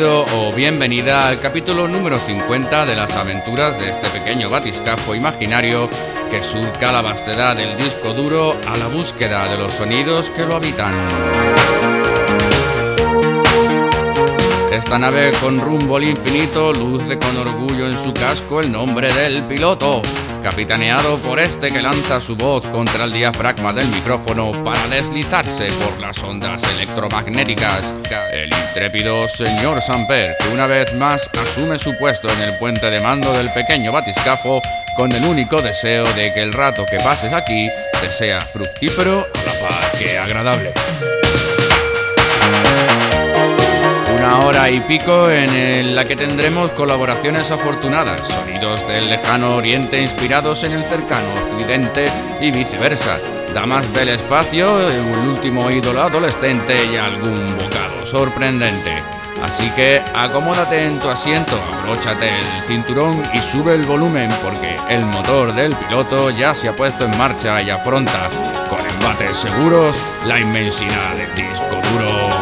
Bienvenido o bienvenida al capítulo número 50 de las aventuras de este pequeño batiscafo imaginario que surca la vastedad del disco duro a la búsqueda de los sonidos que lo habitan. Esta nave con rumbo al infinito luce con orgullo en su casco el nombre del piloto capitaneado por este que lanza su voz contra el diafragma del micrófono para deslizarse por las ondas electromagnéticas. El intrépido señor Samper, que una vez más asume su puesto en el puente de mando del pequeño batiscafo con el único deseo de que el rato que pases aquí te sea fructífero a la paz que agradable una hora y pico en la que tendremos colaboraciones afortunadas, sonidos del lejano oriente inspirados en el cercano occidente y viceversa, damas del espacio, el último ídolo adolescente y algún bocado sorprendente. Así que acomódate en tu asiento, abróchate el cinturón y sube el volumen porque el motor del piloto ya se ha puesto en marcha y afronta con embates seguros la inmensidad del disco duro.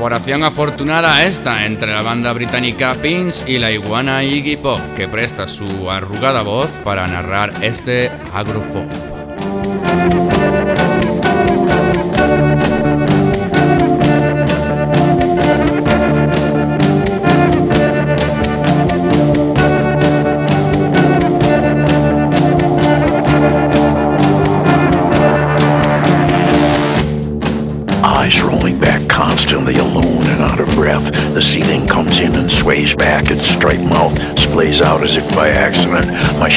Colaboración afortunada esta entre la banda británica Pins y la iguana Iggy Pop, que presta su arrugada voz para narrar este agrofolk.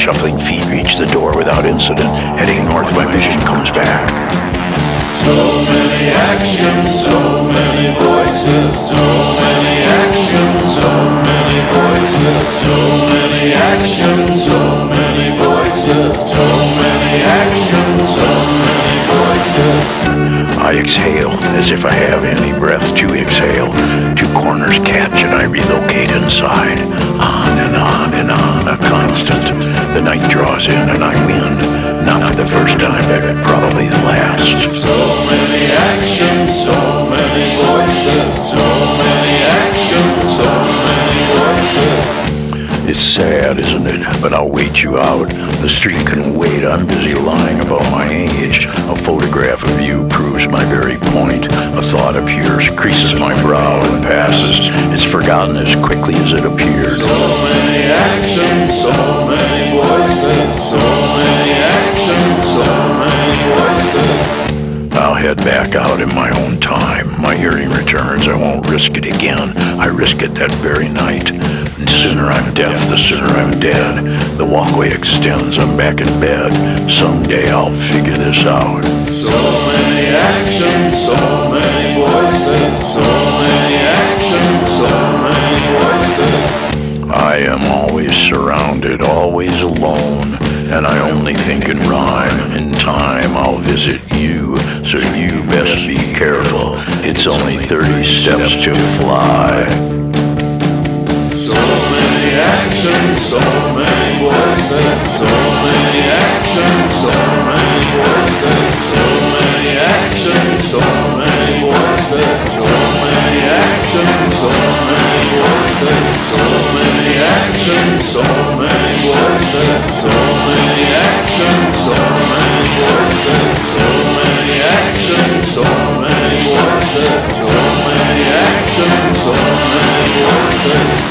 Shuffling feet reach the door without incident. Heading north, my vision comes back. So many actions, so many voices, so many actions, so many voices, so many actions, so many voices, so many actions, so many voices. I exhale as if I have any breath to exhale. Two corners catch and I relocate inside. Night draws in and I win. Not for the first time, but probably the last. So many actions, so many voices, so many actions, so many voices. It's sad, isn't it? But I'll wait you out. The street can wait. I'm busy lying about my age. A photograph of you proves my very point. A thought appears, creases my brow, and passes. It's forgotten as quickly as it appeared. So many actions, so many voices, so many actions, so many voices. I'll head back out in my own time. My hearing returns. I won't risk it again. I risk it that very night. The sooner I'm deaf, the sooner I'm dead. The walkway extends, I'm back in bed. Someday I'll figure this out. So many actions, so many voices, so many actions, so many voices. I am always surrounded, always alone, and I only think in rhyme. In time, I'll visit you, so you best be careful. It's only 30 steps to fly So many actions, so many voices, so many actions, so many voices, so many actions, so many voices, so many actions, so many voices, so many actions, so many voices, so many actions, so many voices, so many actions, so many voices, so many actions, so many voices.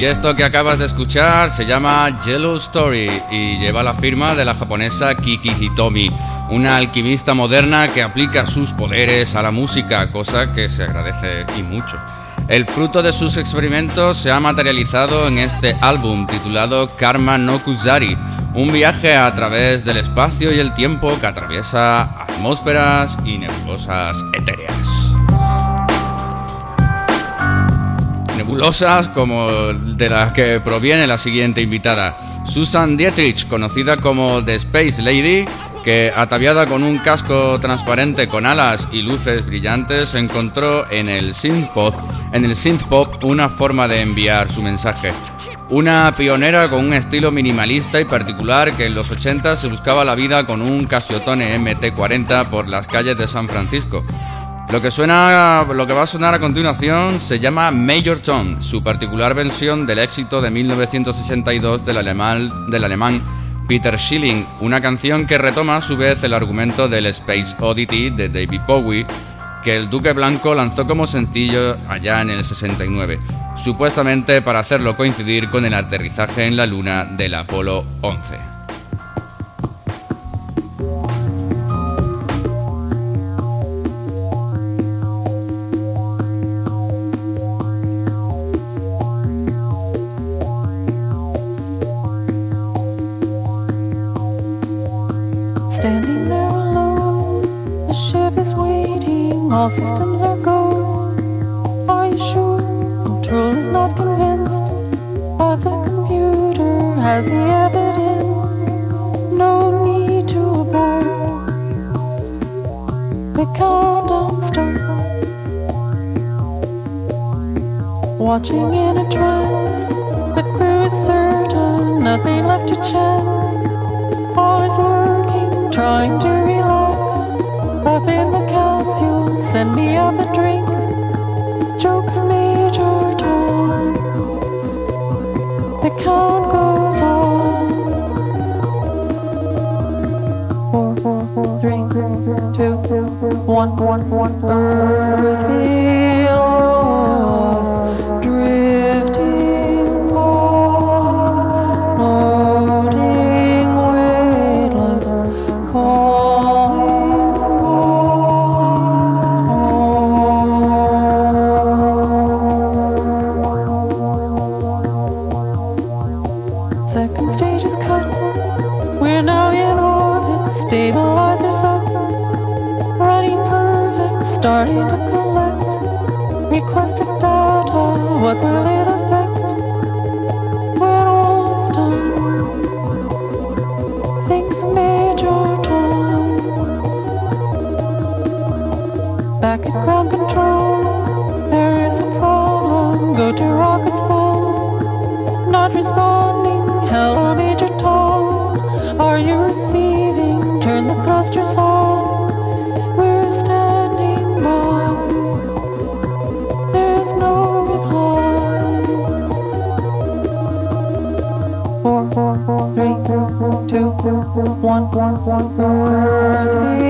Y esto que acabas de escuchar se llama Yellow Story y lleva la firma de la japonesa Kiki Hitomi, una alquimista moderna que aplica sus poderes a la música, cosa que se agradece y mucho. El fruto de sus experimentos se ha materializado en este álbum titulado Karma no Kuzari, un viaje a través del espacio y el tiempo que atraviesa atmósferas y nebulosas etéreas. Como de las que proviene la siguiente invitada, Susan Dietrich, conocida como The Space Lady, que ataviada con un casco transparente con alas y luces brillantes encontró en el synthpop, en el synthpop una forma de enviar su mensaje. Una pionera con un estilo minimalista y particular que en los 80 se buscaba la vida con un Casiotone MT40 por las calles de San Francisco. Lo que suena, lo que va a sonar a continuación se llama Major Tom, su particular versión del éxito de 1962 del alemán, del alemán Peter Schilling, una canción que retoma a su vez el argumento del Space Oddity de David Bowie, que el Duque Blanco lanzó como sencillo allá en el 69, supuestamente para hacerlo coincidir con el aterrizaje en la Luna del Apolo 11. The ship is waiting, all systems are go. Are you sure? Control is not convinced, but the computer has the evidence. No need to abort. The countdown starts. Watching in a trance, the crew is certain, nothing left to chance. All is working, trying to reach. Up in the capsule, send me up a drink. Jokes Major Tom. The count goes on. Four, four, four, three, two, one, one, one. Worthy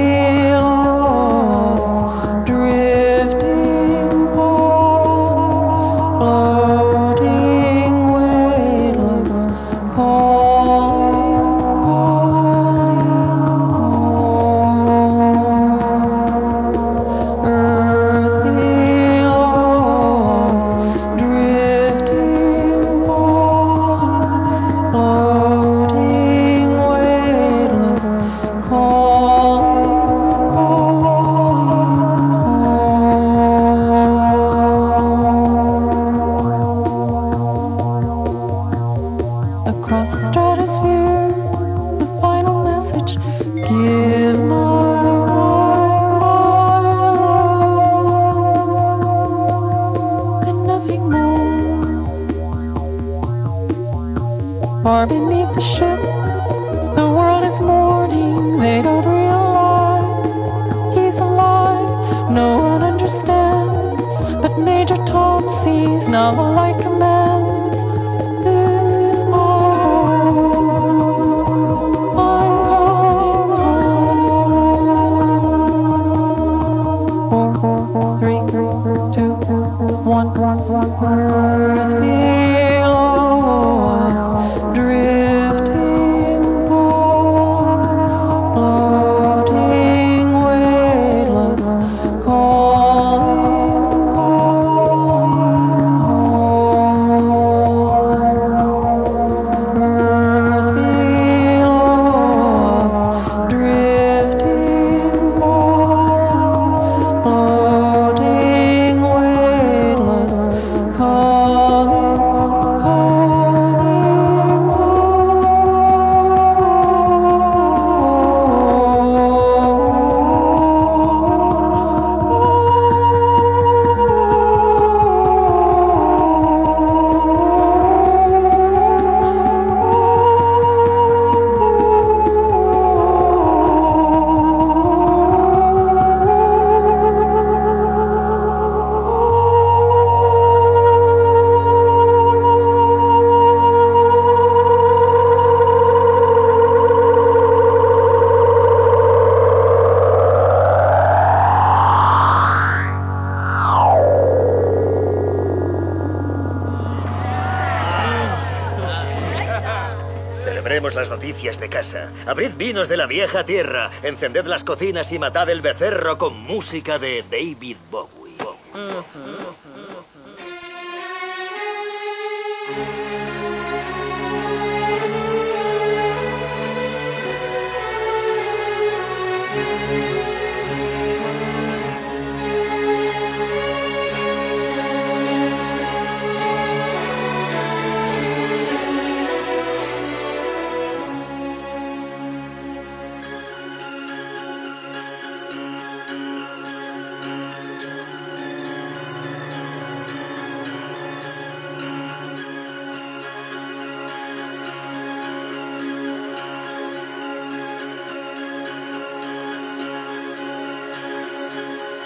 Abrid vinos de la vieja tierra, encended las cocinas y matad el becerro con música de David Bowie.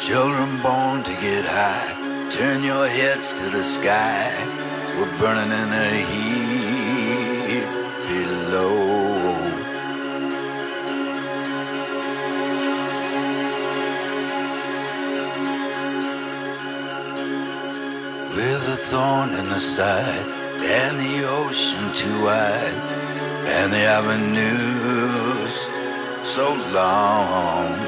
Children born to get high, turn your heads to the sky. We're burning in the heat below. With a thorn in the side, and the ocean too wide, and the avenues so long.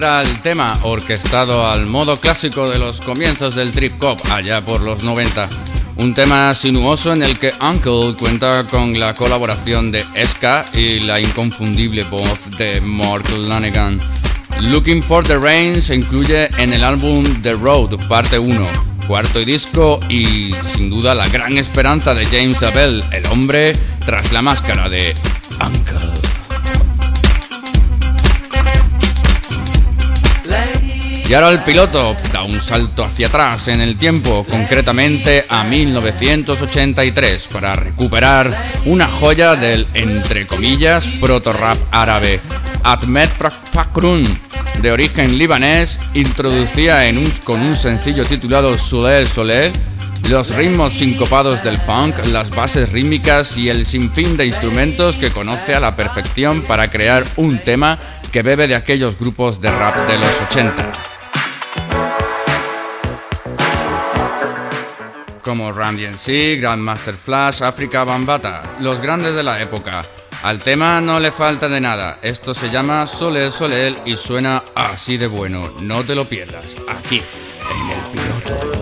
Un magistral tema orquestado al modo clásico de los comienzos del trip hop allá por los 90. Un tema sinuoso en el que Uncle cuenta con la colaboración de Ska y la inconfundible voz de Mark Lanegan. Looking for the Rain se incluye en el álbum The Road, parte 1, cuarto y disco y sin duda la gran esperanza de James Abel, el hombre tras la máscara de Uncle. Y ahora el piloto da un salto hacia atrás en el tiempo, concretamente a 1983, para recuperar una joya del, entre comillas, proto-rap árabe. Ahmed Fakrun, de origen libanés, introducía en un- con un sencillo titulado Soleil Soleil los ritmos sincopados del punk, las bases rítmicas y el sinfín de instrumentos que conoce a la perfección para crear un tema que bebe de aquellos grupos de rap de los 80. Como Randy NC, Grandmaster Flash, África Bambata, los grandes de la época. Al tema no le falta de nada, esto se llama Soleil Soleil y suena así de bueno, no te lo pierdas, aquí, en el piloto.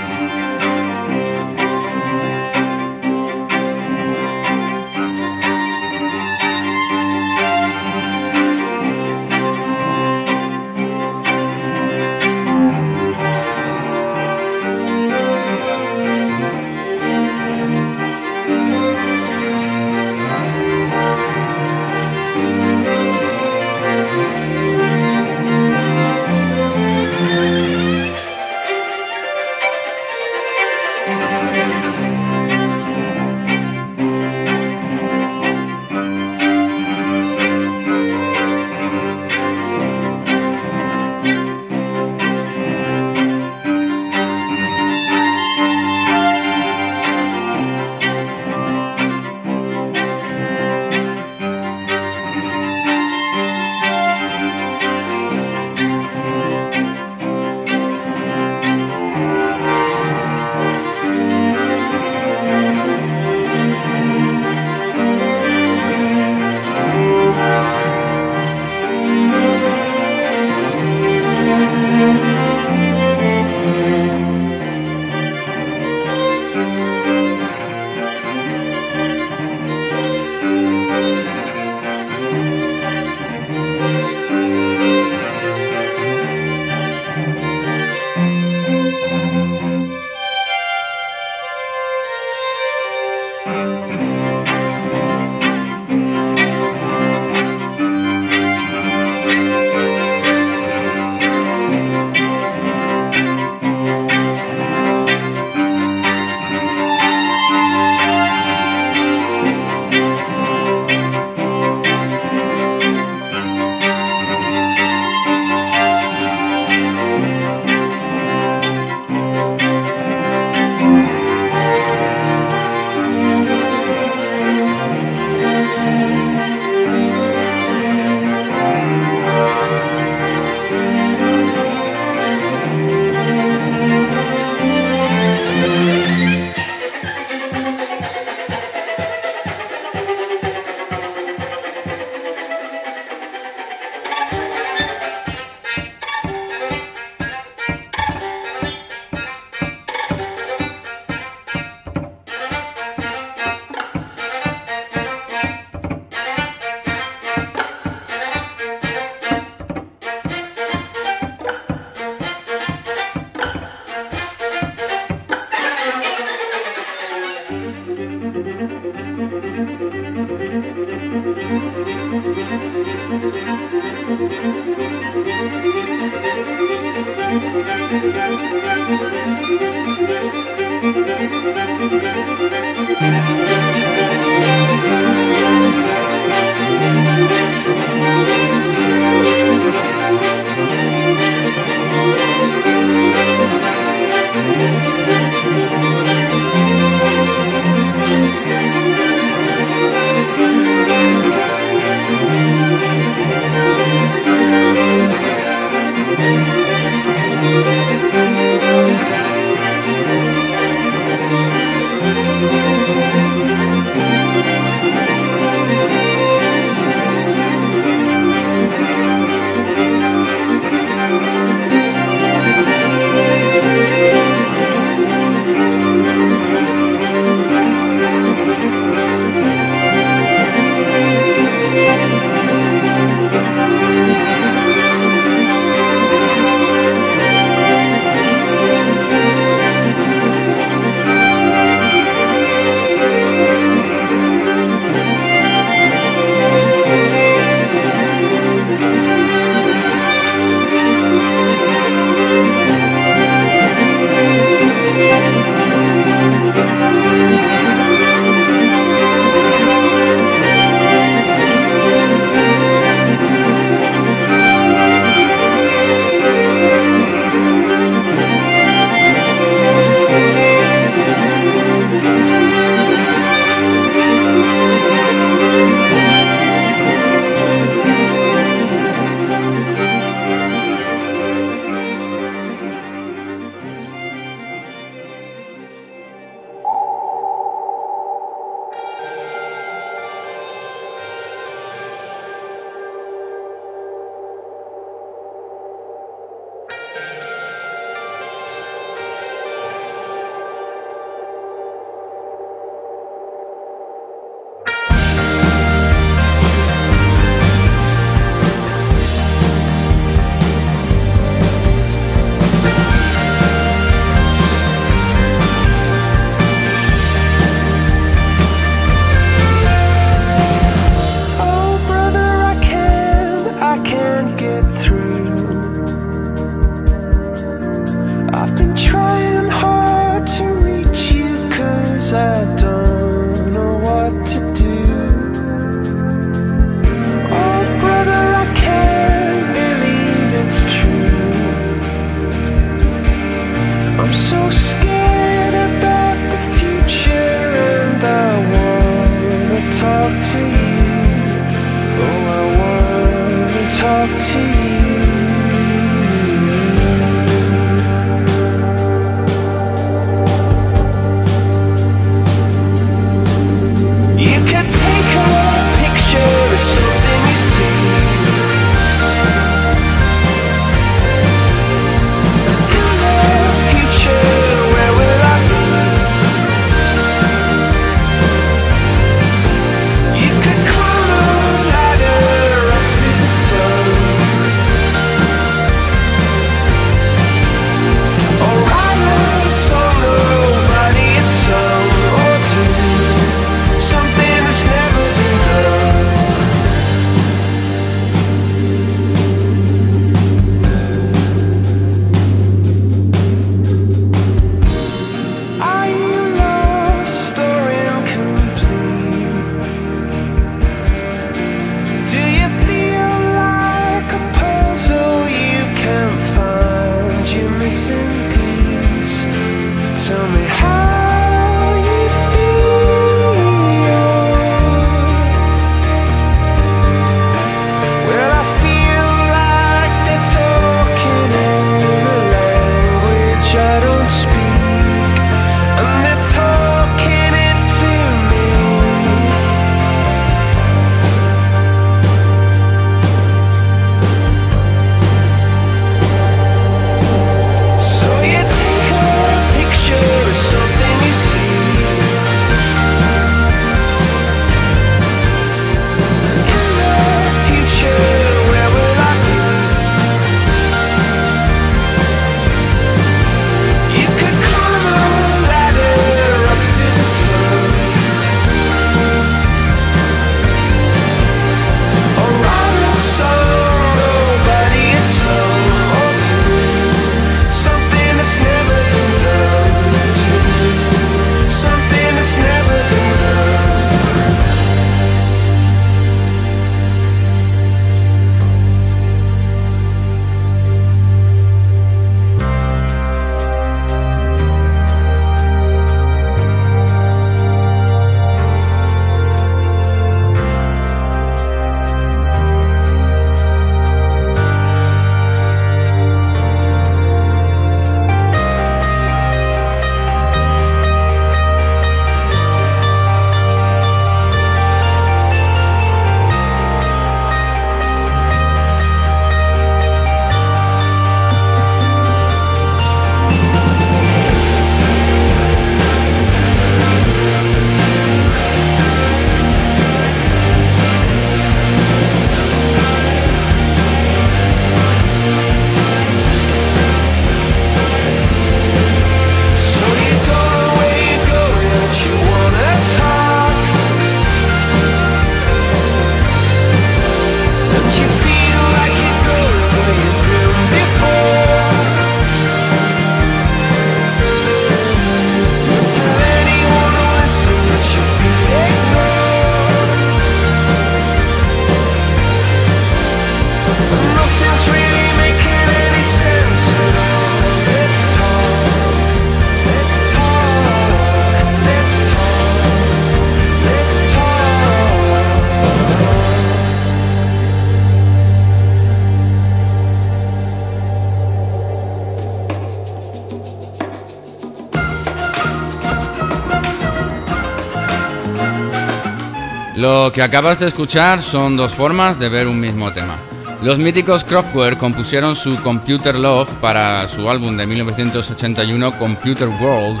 Lo que acabas de escuchar son dos formas de ver un mismo tema. Los míticos Kraftwerk compusieron su Computer Love para su álbum de 1981 Computer World.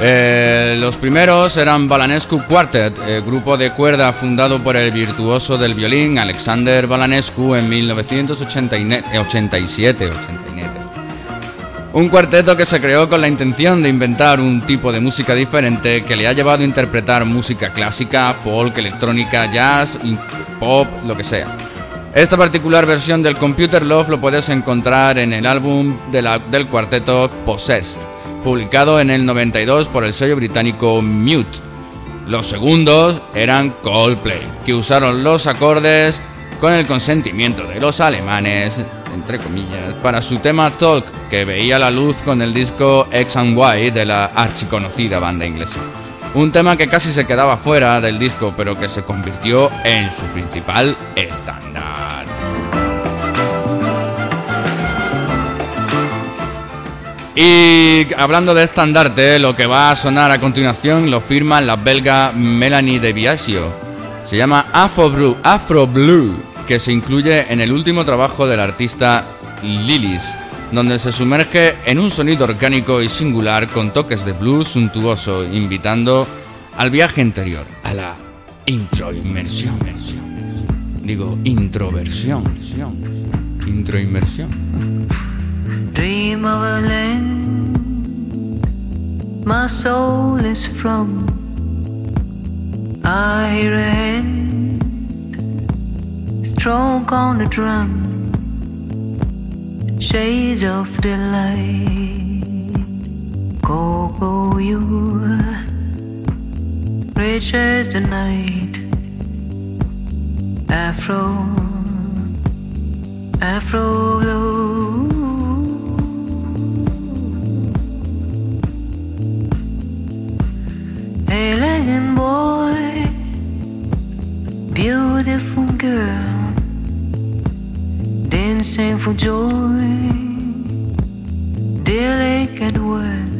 Eh, los primeros eran Balanescu Quartet, eh, grupo de cuerda fundado por el virtuoso del violín Alexander Balanescu en 1987. Un cuarteto que se creó con la intención de inventar un tipo de música diferente que le ha llevado a interpretar música clásica, folk, electrónica, jazz, pop, lo que sea. Esta particular versión del Computer Love lo puedes encontrar en el álbum de la- del cuarteto Possessed, publicado en el 92 por el sello británico Mute. Los segundos eran Coldplay, que usaron los acordes con el consentimiento de los alemanes, entre comillas, para su tema Talk, que veía la luz con el disco X and Y de la archiconocida banda inglesa. Un tema que casi se quedaba fuera del disco, pero que se convirtió en su principal estándar. Y hablando de estandarte, lo que va a sonar a continuación lo firma la belga Melanie de Biasio. Se llama Afro Blue, Afro Blue, que se incluye en el último trabajo del artista Lilies, donde se sumerge en un sonido orgánico y singular con toques de blues suntuoso, invitando al viaje interior, a la introinmersión. Digo, introversión. Introinmersión. Dream of a land my soul is from. I strong on the drum. Shades of delight. Go, go, you. Rich as the night. Afro, Afro blue. Elegant boy, beautiful girl, Sing for joy, delicate word,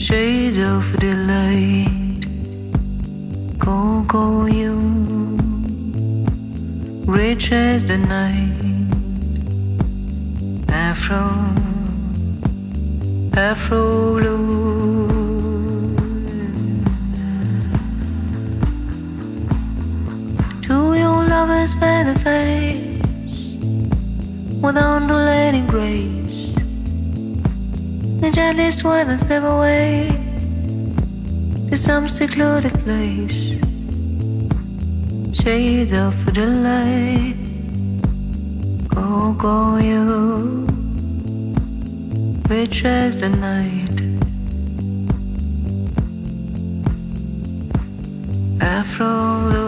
shade of delight, cocoa you, rich as the night, afro, afro blue. lovers by the fire. With undulating grace. The gently swipe and step away To some secluded place. Shades of delight Go, oh, go you. Rich as the night Afro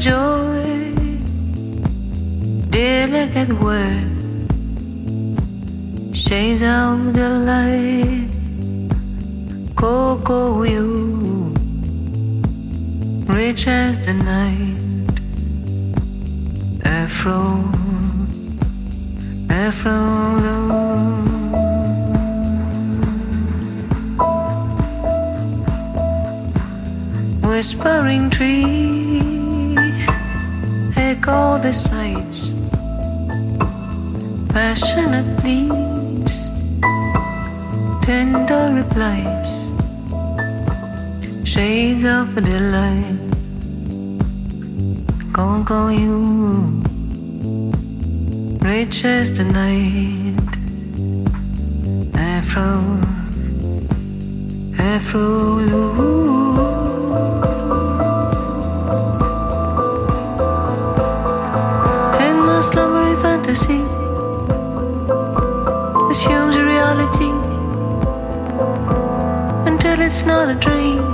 joy, delicate word, shades of the light, cocoa you, rich as the night, Afro, Afro. whispering tree echo the sights. Passionate leaves tender replies shades of delight. Go you rich as the night. Afro afro it's not a dream.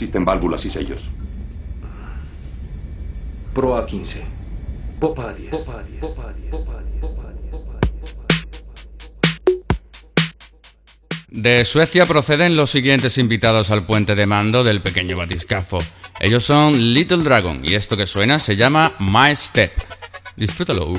existen válvulas y sellos. Proa 15. Popa De Suecia proceden los siguientes invitados al puente de mando del pequeño batiscafo. Ellos son Little Dragon y esto que suena se llama My Step. Disfrútalo.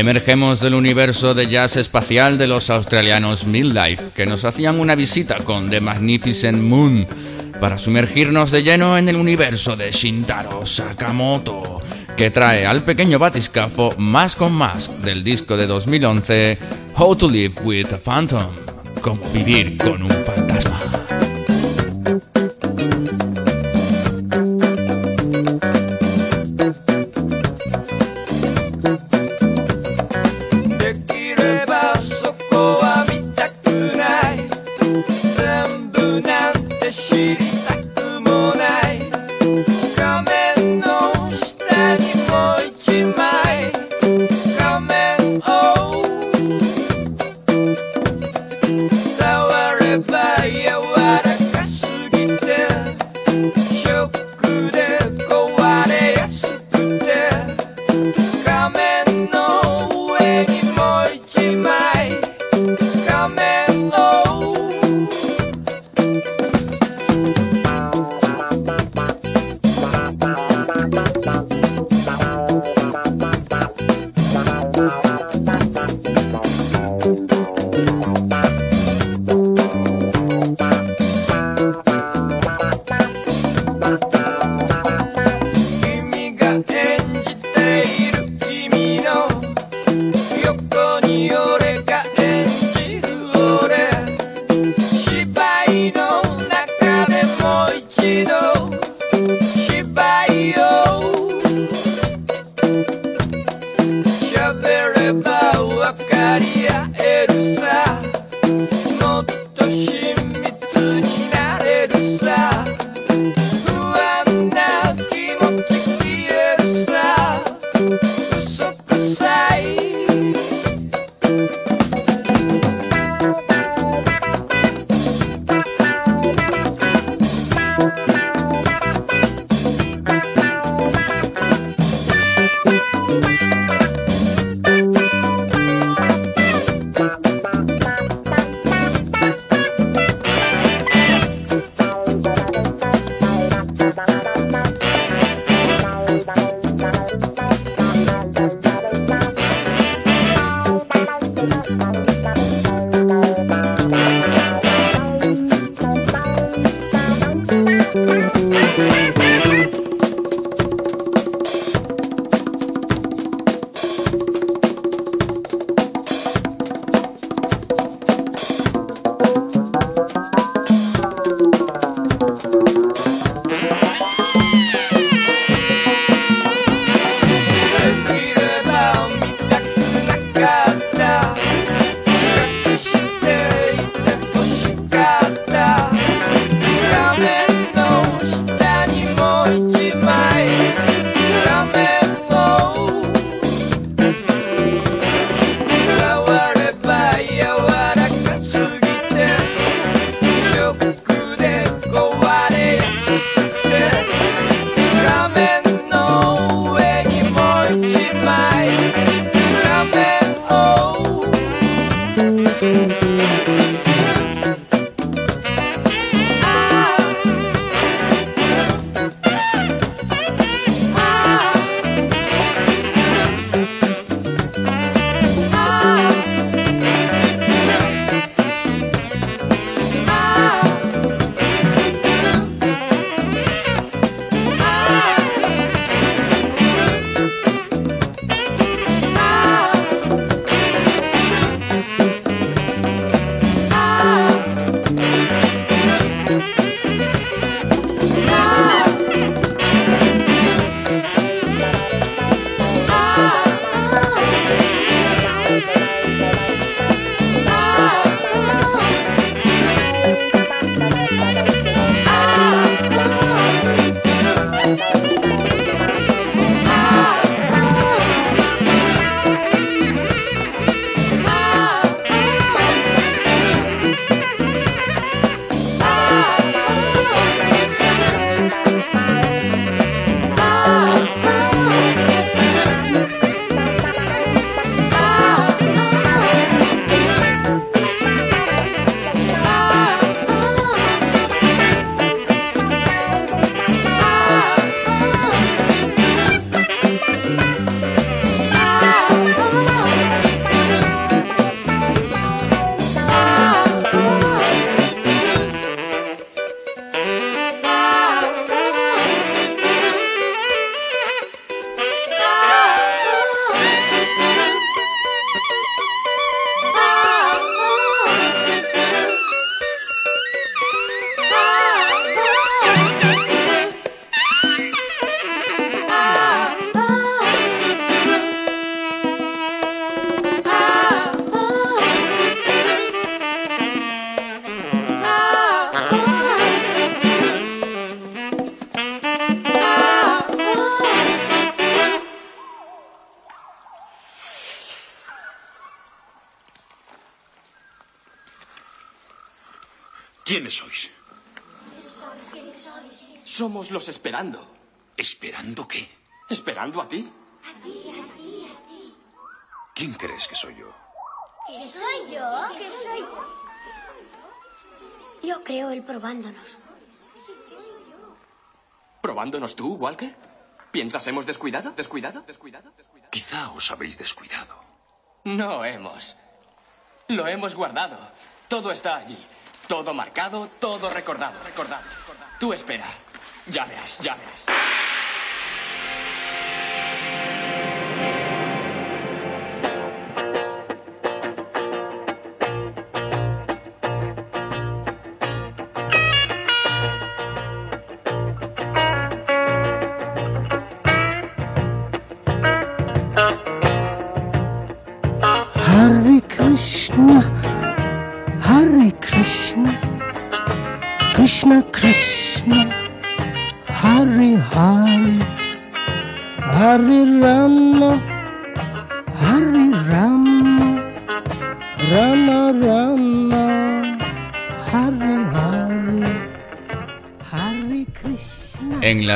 Emergemos del universo de jazz espacial de los australianos Midlife, que nos hacían una visita con The Magnificent Moon, para sumergirnos de lleno en el universo de Shintaro Sakamoto, que trae al pequeño batiscafo más con más del disco de 2011, How to Live with a Phantom, como vivir con un fantasma. Esperando. ¿Esperando qué? ¿Esperando a ti? ¿Quién crees que soy yo? ¿Qué soy yo? ¿Qué soy yo? Yo creo el probándonos. ¿Probándonos tú, Walker? ¿Piensas hemos descuidado? ¿Descuidado? ¿Descuidado? Quizá os habéis descuidado. No hemos. Lo hemos guardado. Todo está allí. Todo marcado, todo recordado. Recordado. Tú espera. Ya verás, ya verás.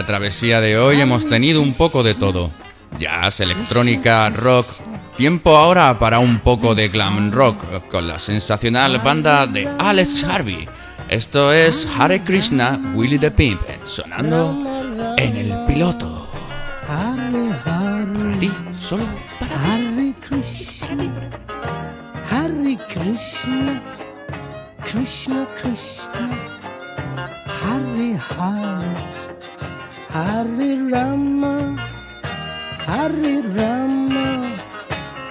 Travesía de hoy hemos tenido un poco de todo. Jazz, electrónica, rock. Tiempo ahora para un poco de glam rock con la sensacional banda de Alex Harvey. Esto es Hare Krishna, Willy the Pimp, sonando en el piloto. Hare. ti, solo para Krishna. Hare Krishna. Krishna Krishna. Hare Hare. Hare Rama. Hare Rama.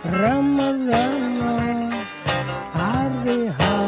Rama Rama. Hare Hare.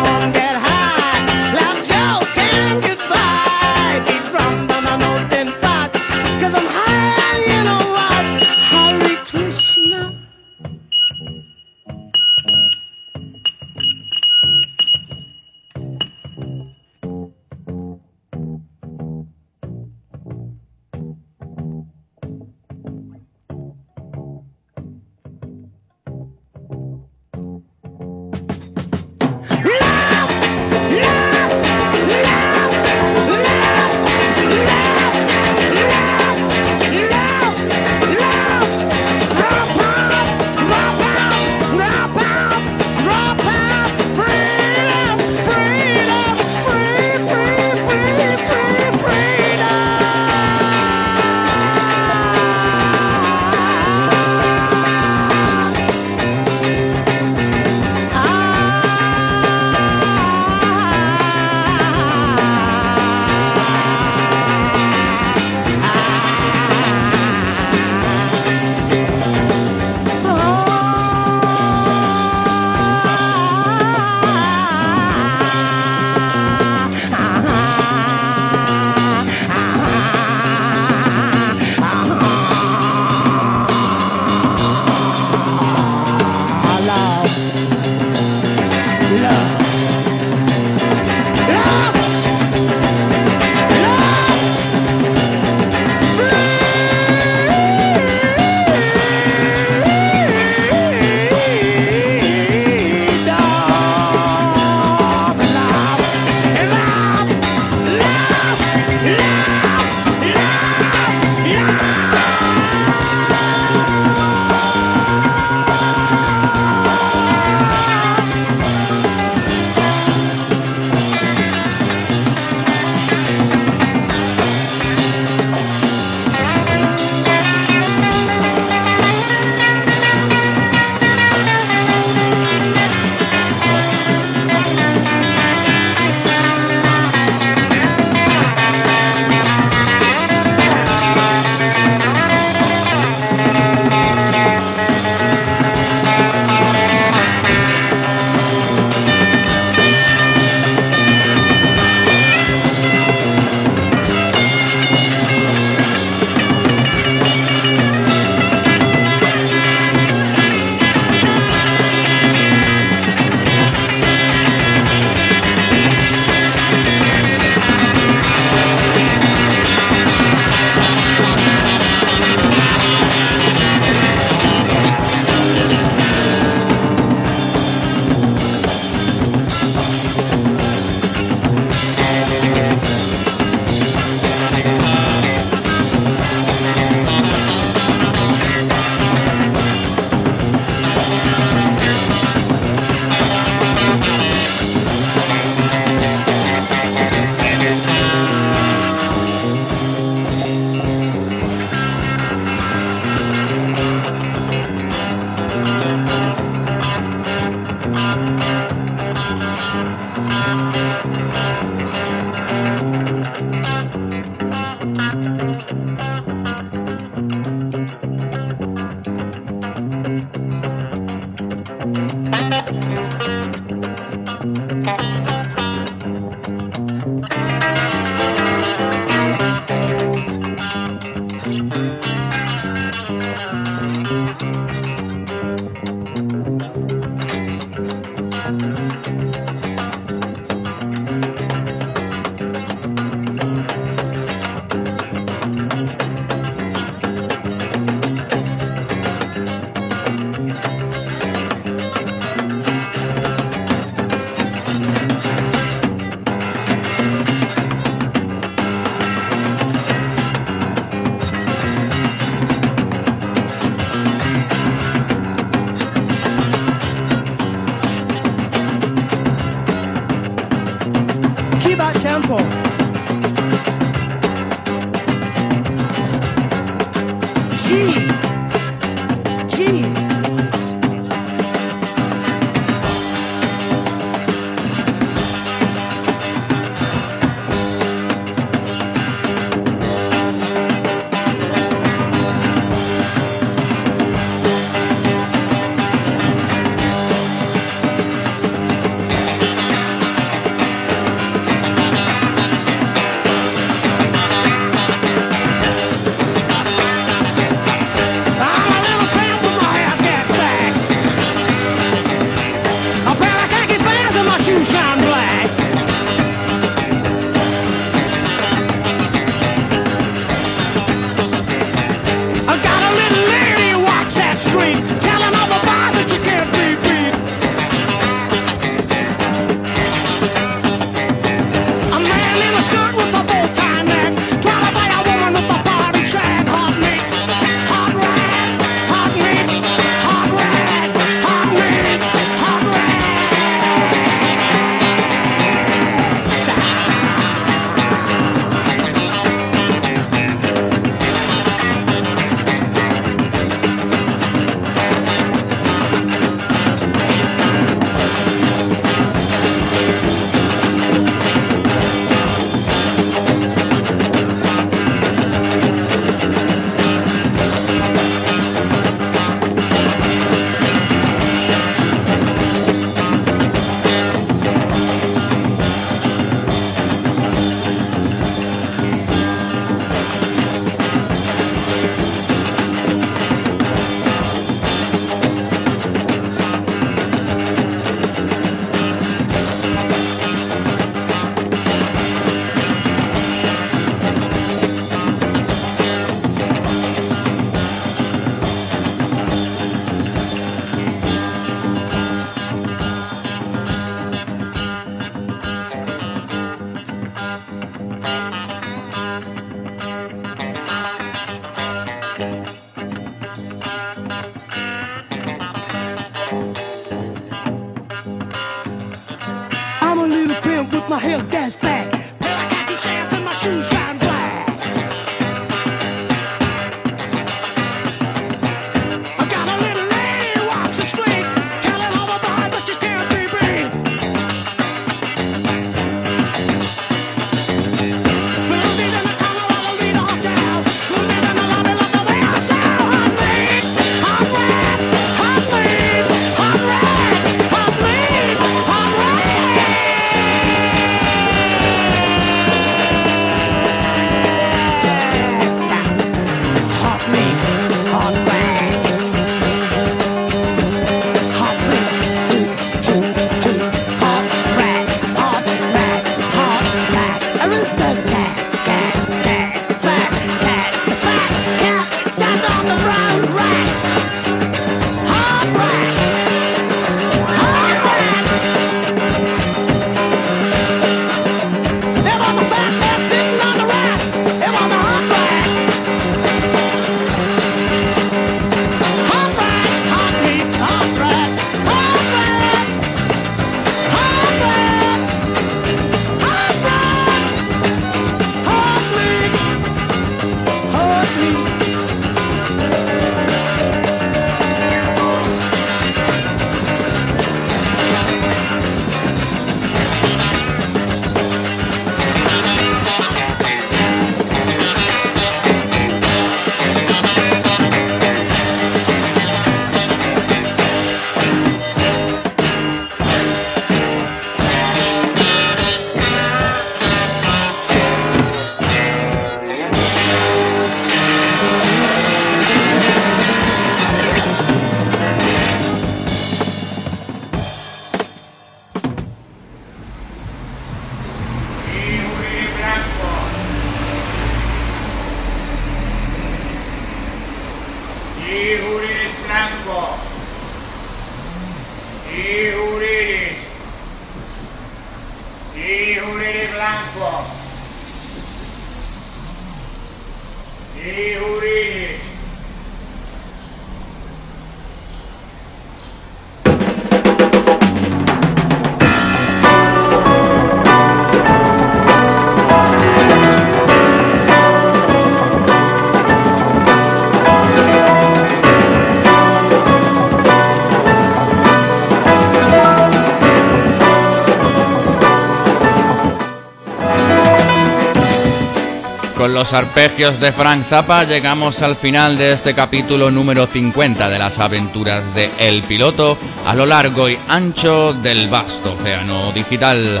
Los arpegios de Frank Zappa llegamos al final de este capítulo número 50 de las aventuras de El Piloto a lo largo y ancho del vasto océano digital.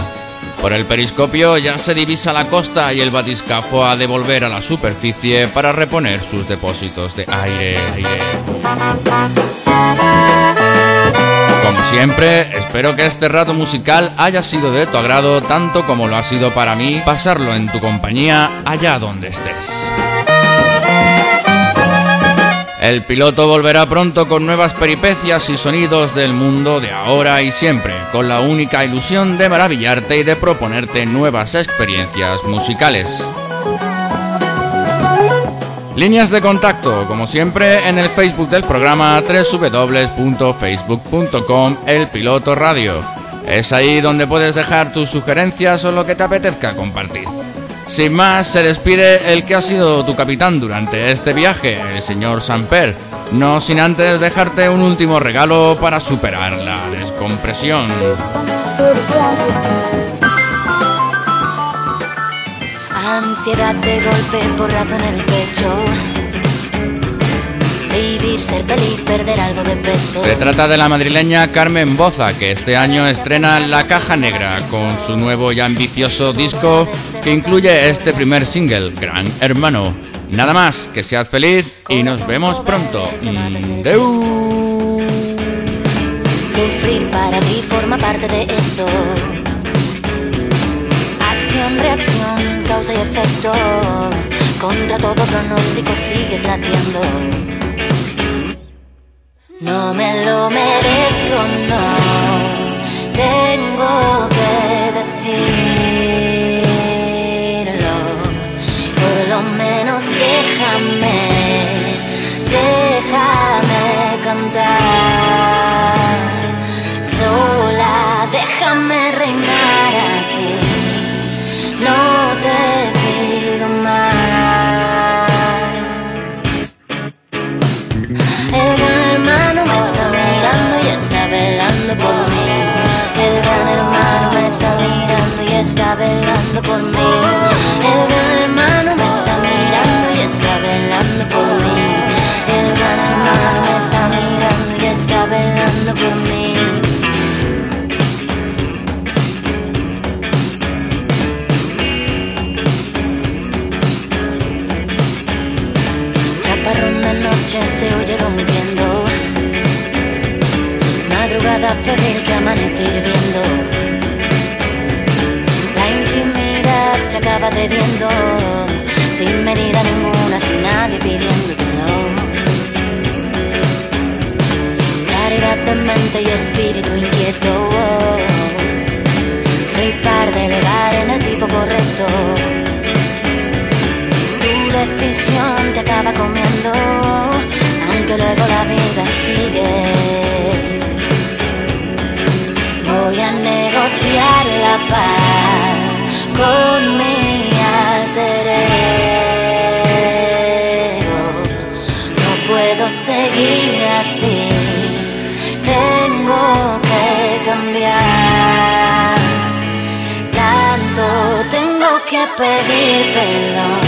Por el periscopio ya se divisa la costa y el batiscafo ha de volver a la superficie para reponer sus depósitos de aire. Como siempre, espero que este rato musical haya sido de tu agrado tanto como lo ha sido para mí pasarlo en tu compañía allá donde estés. El piloto volverá pronto con nuevas peripecias y sonidos del mundo de ahora y siempre, con la única ilusión de maravillarte y de proponerte nuevas experiencias musicales. Líneas de contacto, como siempre, en el Facebook del programa www.facebook.com El Piloto Radio. Es ahí donde puedes dejar tus sugerencias o lo que te apetezca compartir. Sin más, se despide el que ha sido tu capitán durante este viaje, el señor Samper, no sin antes dejarte un último regalo para superar la descompresión. Ansiedad de golpe, porrazo en el pecho. Vivir, ser feliz, perder algo de peso. Se trata de la madrileña Carmen Boza, que este año estrena La Caja Negra con su nuevo y ambicioso disco que incluye este primer single, Gran Hermano. Nada más, que seas feliz y nos vemos pronto. Mm, deu. Sufrir para ti forma parte de esto. Acción, reacción, causa y efecto. Contra todo pronóstico sigues latiendo. No me lo merezco, no. Tengo que decirlo. Por lo menos déjame El gran hermano me está mirando y está velando por mí. El gran hermano me está mirando y está velando por mí. Chaparrón la noche se oye rompiendo. Madrugada febril que amanece hirviendo. Acaba cediendo. Sin medida ninguna, sin nadie pidiéndotelo. Claridad de mente y espíritu inquieto. Flipar, delegar en el tipo correcto. Tu decisión te acaba comiendo, aunque luego la vida sigue. Voy a negociar la paz con mi alter ego. No puedo seguir así, tengo que cambiar. Tanto tengo que pedir perdón,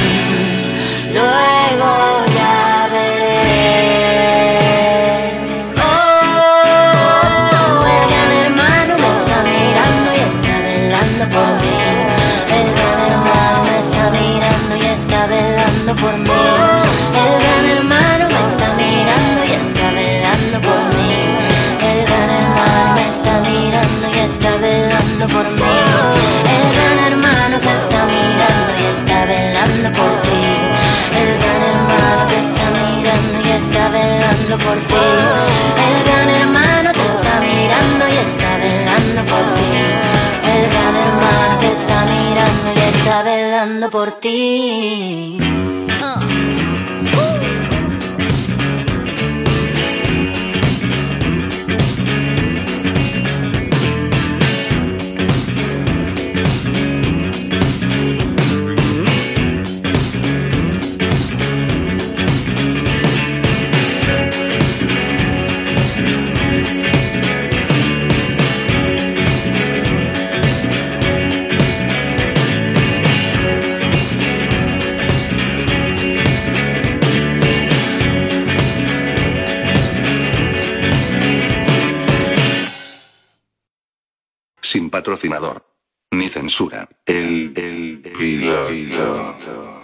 luego El gran hermano me está mirando y está velando por mí. El gran hermano me está mirando y está velando por mí. El gran hermano que está mirando y está velando por ti. El gran hermano que está mirando y está velando por ti. El gran hermano que está mirando y está velando por ti. El gran hermano que está mirando y está velando por ti. Patrocinador. Ni censura. El, el, el,